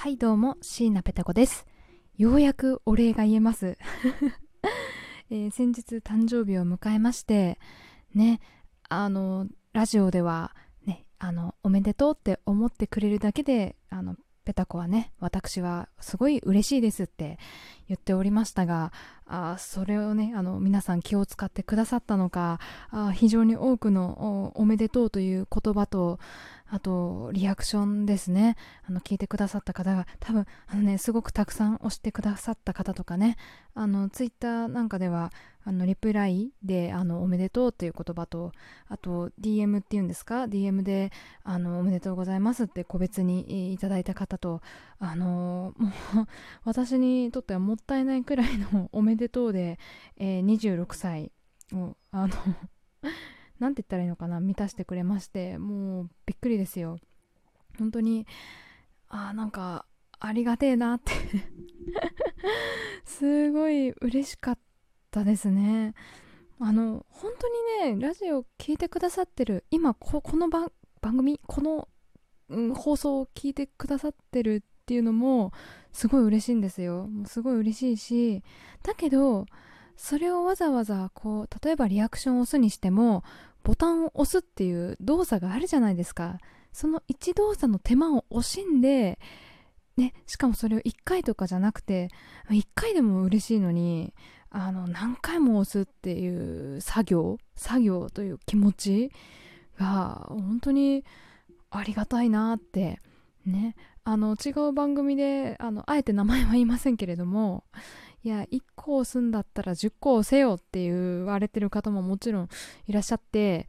はいどうも椎名ペタ子です。ようやくお礼が言えます、えー、先日誕生日を迎えましてねあのラジオではねあのおめでとうって思ってくれるだけであのペタ子はね私はすごい嬉しいですって言っておりましたがあそれをねあの皆さん気を使ってくださったのかあ非常に多くのおめでとうという言葉とあとリアクションですね。あの聞いてくださった方が多分あのねすごくたくさん押してくださった方とかね。あのツイッターなんかではあのリプライであのおめでとうという言葉とあと DM っていうんですか？DM であのおめでとうございますって個別にいただいた方とあのもう 私にとってはもったいないくらいのおめでとうで、えー、26歳。をあの 何て言ったらいいのかな？満たしてくれましてもうびっくりですよ。本当にあなんかありがてえなって。すごい嬉しかったですね。あの本当にねラジオ聴いてくださってる今この番組この、うん、放送を聞いてくださってるっていうのもすごい嬉しいんですよ。もうすごい嬉しいしだけどそれをわざわざこう例えばリアクションを押すにしてもボタンを押すっていう動作があるじゃないですか。その1動作の手間を惜しんでね、しかもそれを1回とかじゃなくて1回でも嬉しいのにあの何回も押すっていう作業作業という気持ちが本当にありがたいなってね。あの違う番組であのあえて名前は言いませんけれどもいや1個押すんだったら10個押せよって言われてる方ももちろんいらっしゃって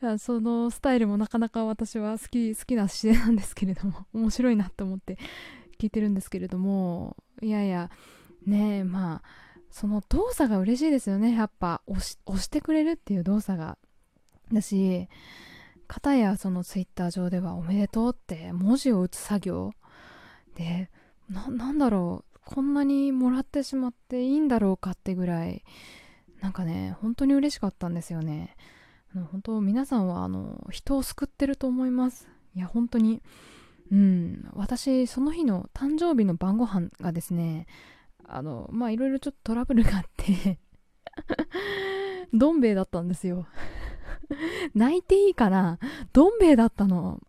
そのスタイルもなかなか私は好き好きな姿勢なんですけれども 面白いなと思って聞いてるんですけれどもいやいやねえまあその動作が嬉しいですよね。やっぱ押し押してくれるっていう動作が。だし片やそのツイッター上では「おめでとう」って文字を打つ作業。でななんだろう。こんなにもらってしまっていいんだろうかってぐらい。なんかね本当に嬉しかったんですよね。あの本当皆さんはあの人を救ってると思います。いや本当に。うん。私その日の誕生日の晩ご飯がですねあのまあいろいろちょっとトラブルがあって。どん兵衛だったんですよ。泣いていいかな？どん兵衛だったの？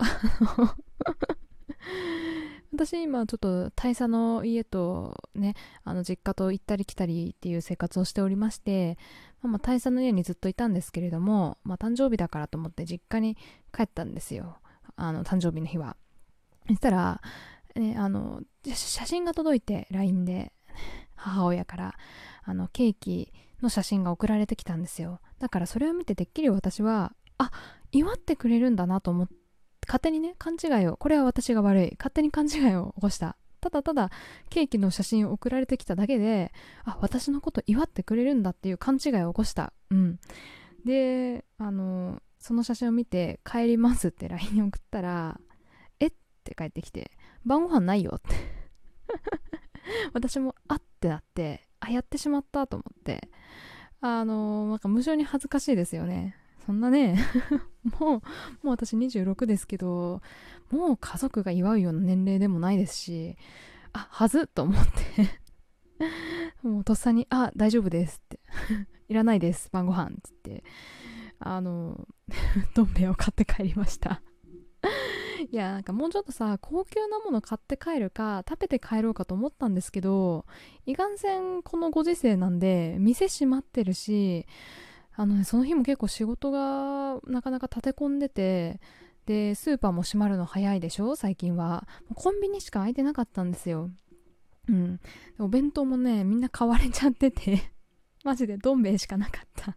私今ちょっと大佐の家とねあの実家と行ったり来たりっていう生活をしておりまして、まあ、まあ大佐の家にずっといたんですけれども、まあ、誕生日だからと思って実家に帰ったんですよ。あの誕生日の日は。そしたら、ね、あの写真が届いて LINE で。母親からあのケーキの写真が送られてきたんですよ。だからそれを見ててっきり私はあ祝ってくれるんだなと思って勝手にね勘違いをこれは私が悪い勝手に勘違いを起こした。ただただケーキの写真を送られてきただけであ私のこと祝ってくれるんだっていう勘違いを起こした。うん。であのその写真を見て帰りますって LINE に送ったらえって帰ってきて晩ご飯ないよって。私もあってなってあやってしまったと思って。あのなんか無性に恥ずかしいですよね。そんなね もうもう私26ですけどもう家族が祝うような年齢でもないですしあはずと思って。もうとっさに「あ大丈夫です」って「いらないです晩ご飯」っつって。あのどん兵衛を買って帰りました。いやなんかもうちょっとさ高級なもの買って帰るか食べて帰ろうかと思ったんですけどいかんせんこのご時世なんで店閉まってるしあのね、その日も結構仕事がなかなか立て込んでて、で、スーパーも閉まるの早いでしょ最近は。コンビニしか空いてなかったんですよ。うん。お弁当もね、みんな買われちゃってて マジでどん兵衛しかなかった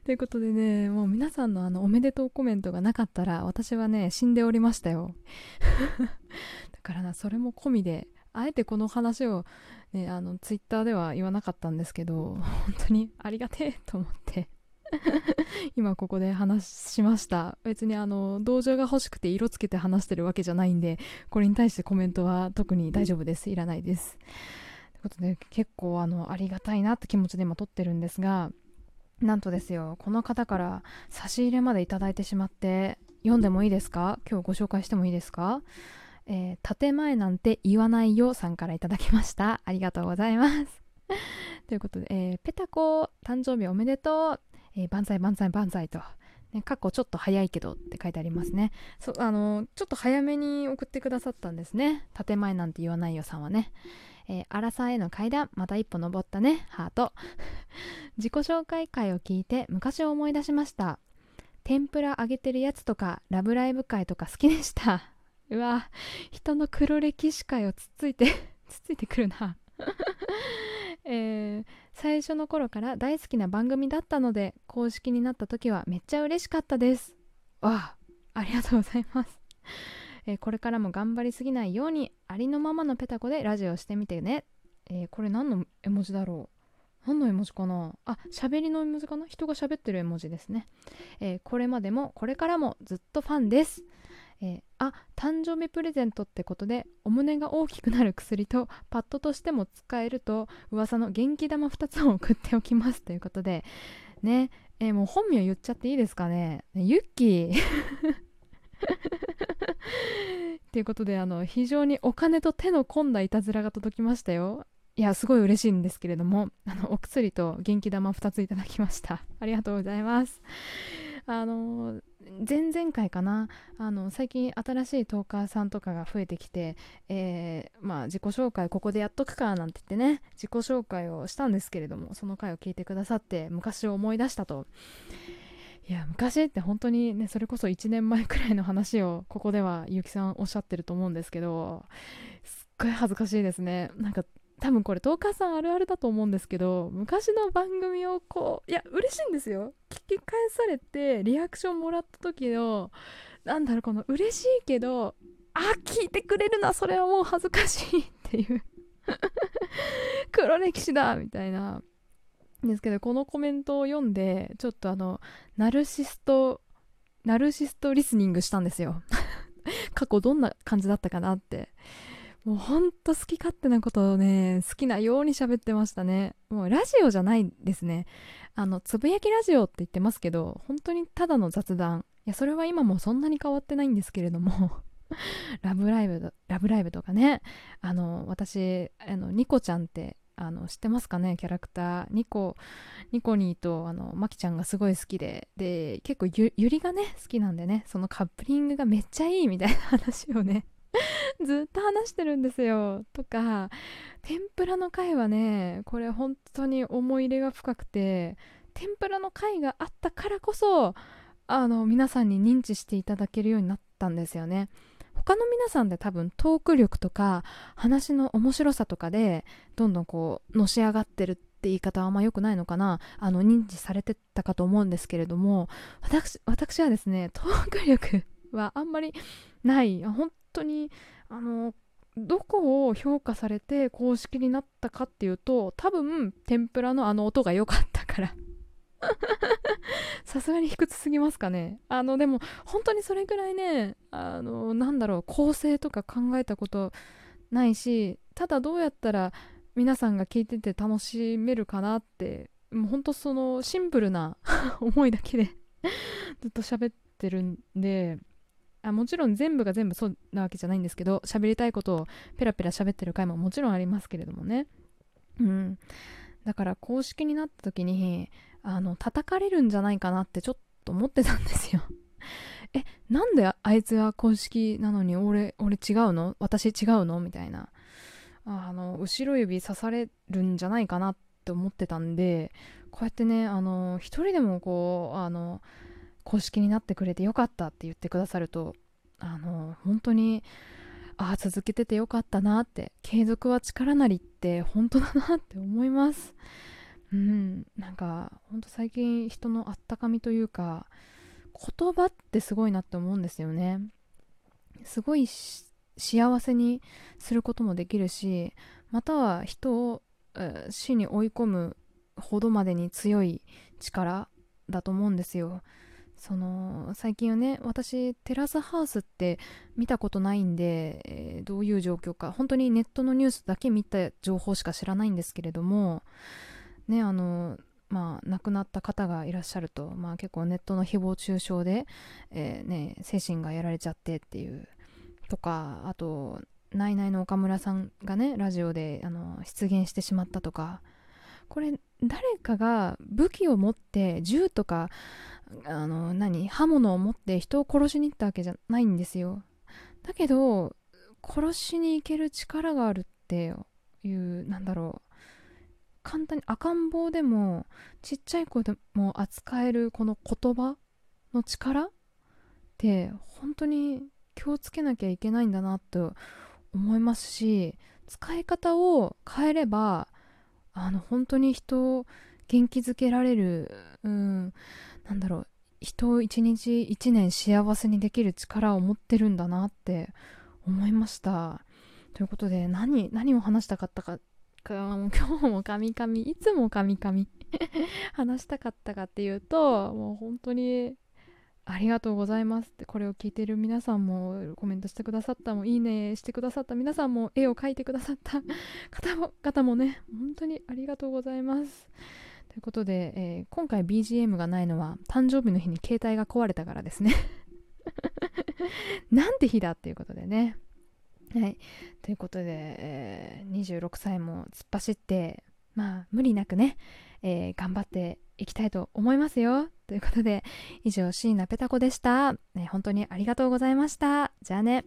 ということでね、もう皆さんのあの、おめでとうコメントがなかったら、私はね、死んでおりましたよ。だからな、それも込みで、あえてこの話を、ね、あのツイッターでは言わなかったんですけど本当にありがてえと思って 今ここで話しました。別にあの同情が欲しくて色つけて話してるわけじゃないんでこれに対してコメントは特に大丈夫です。いらないです。ということで結構あのありがたいなって気持ちで今撮ってるんですがなんとですよこの方から差し入れまでいただいてしまって読んでもいいですか？今日ご紹介してもいいですか？えー、建前なんて言わないよさんからいただきましたありがとうございます ということで、えー、ペタコ誕生日おめでとう、えー、万歳万歳万歳とね、過去ちょっと早いけどって書いてありますね。そあのちょっと早めに送ってくださったんですね。建前なんて言わないよさんはね。えー、アラサーへの階段、また一歩登ったね、ハート。自己紹介会を聞いて昔を思い出しました。天ぷら揚げてるやつとか、ラブライブ会とか好きでした。うわ、人の黒歴史会をつっついて つっついてくるな。えー、最初の頃から大好きな番組だったので公式になった時はめっちゃ嬉しかったですわあありがとうございます、えー、これからも頑張りすぎないようにありのままのペタコでラジオしてみてね、えー、これ何の絵文字だろう。何の絵文字かな。あ、喋りの絵文字かな。人が喋ってる絵文字ですね、えー、これまでもこれからもずっとファンです。えー、あ誕生日プレゼントってことでお胸が大きくなる薬とパッドとしても使えると噂の元気玉2つを送っておきます。ということでね。え、もう本名言っちゃっていいですかねユッキー。ということであの非常にお金と手の込んだいたずらが届きましたよ。いやすごい嬉しいんですけれどもあのお薬と元気玉2ついただきました。ありがとうございます。あの前々回かなあの最近新しいトーカーさんとかが増えてきて、えー、まあ、自己紹介ここでやっとくかなんて言ってね自己紹介をしたんですけれどもその回を聞いてくださって昔を思い出したと。いや昔って本当にねそれこそ1年前くらいの話をここでは結城さんおっしゃってると思うんですけどすっごい恥ずかしいですね。なんか多分これトーカーさんあるあるだと思うんですけど昔の番組をこういや嬉しいんですよ。聞き返されてリアクションもらった時のなんだろうこの嬉しいけどあ聞いてくれるなそれはもう恥ずかしいっていう。黒歴史だみたいな。ですけどこのコメントを読んでちょっとあのナルシストナルシストリスニングしたんですよ 過去どんな感じだったかなってもうほんと好き勝手なことをね、好きなように喋ってましたね。もうラジオじゃないですね。あの、つぶやきラジオって言ってますけど、本当にただの雑談。いや、それは今もそんなに変わってないんですけれども、ラブライブ、ラブライブとかね、あの、私、あの、ニコちゃんって、あの、知ってますかね、キャラクター。ニコ、ニコニーと、あの、マキちゃんがすごい好きで、で、結構ゆ、ゆりがね、好きなんでね、そのカップリングがめっちゃいいみたいな話をね、ずっと話してるんですよ。とか天ぷらの回はねこれ本当に思い入れが深くて天ぷらの回があったからこそあの皆さんに認知していただけるようになったんですよね。他の皆さんで多分トーク力とか話の面白さとかでどんどんこうのし上がってるって言い方はあんま良くないのかな。あの認知されてたかと思うんですけれども私私はですねトーク力はあんまりない。本当にあのどこを評価されて公式になったかっていうと多分天ぷらのあの音が良かったから さすがに卑屈すぎますかね。あのでも本当にそれぐらいねあのなんだろう構成とか考えたことないしただどうやったら皆さんが聞いてて楽しめるかなってもう本当そのシンプルな 思いだけで ずっと喋ってるんであもちろん全部が全部そうなわけじゃないんですけど喋りたいことをペラペラ喋ってる回ももちろんありますけれどもね。うん。だから公式になった時にあの叩かれるんじゃないかなってちょっと思ってたんですよ。えなんであいつは公式なのに俺俺違うの？私違うの？みたいな。あの後ろ指刺されるんじゃないかなって思ってたんでこうやってねあの一人でもこうあの公式になってくれてよかったって言ってくださるとあの本当にああ続けててよかったなって。継続は力なりって本当だなって思います。うん。なんかほんと最近人のあったかみというか言葉ってすごいなって思うんですよね。すごい幸せにすることもできるしまたは人を、死に追い込むほどまでに強い力だと思うんですよ。その最近はね私テラスハウスって見たことないんで、えー、どういう状況か。本当にネットのニュースだけ見た情報しか知らないんですけれどもねあのまあ、亡くなった方がいらっしゃると、まあ、結構ネットの誹謗中傷で、えーね、精神がやられちゃってっていうとかあとナイナイの岡村さんがねラジオであの出現してしまったとかこれ誰かが武器を持って銃とかあの何刃物を持って人を殺しに行ったわけじゃないんですよ。だけど殺しに行ける力があるっていうなんだろう。簡単に赤ん坊でもちっちゃい子でも扱えるこの言葉の力って本当に気をつけなきゃいけないんだなと思いますし使い方を変えればあの本当に人を元気づけられる、うん、なんだろう人を一日一年幸せにできる力を持ってるんだなって思いました。ということで何何を話したかったか今日もカミカミいつもカミカミ 話したかったかっていうともう本当にありがとうございます。ってこれを聞いてる皆さんもコメントしてくださったもいいねしてくださった皆さんも絵を描いてくださった 方も方もね本当にありがとうございます。ということで、えー、今回 BGM がないのは誕生日の日に携帯が壊れたからですね。なんて日だっていうことでね。はい。ということで、えー、26歳も突っ走って、まあ、無理なくね、えー、頑張っていきたいと思いますよ。ということで、以上、椎名ペタ子でした、ね。本当にありがとうございました。じゃあね。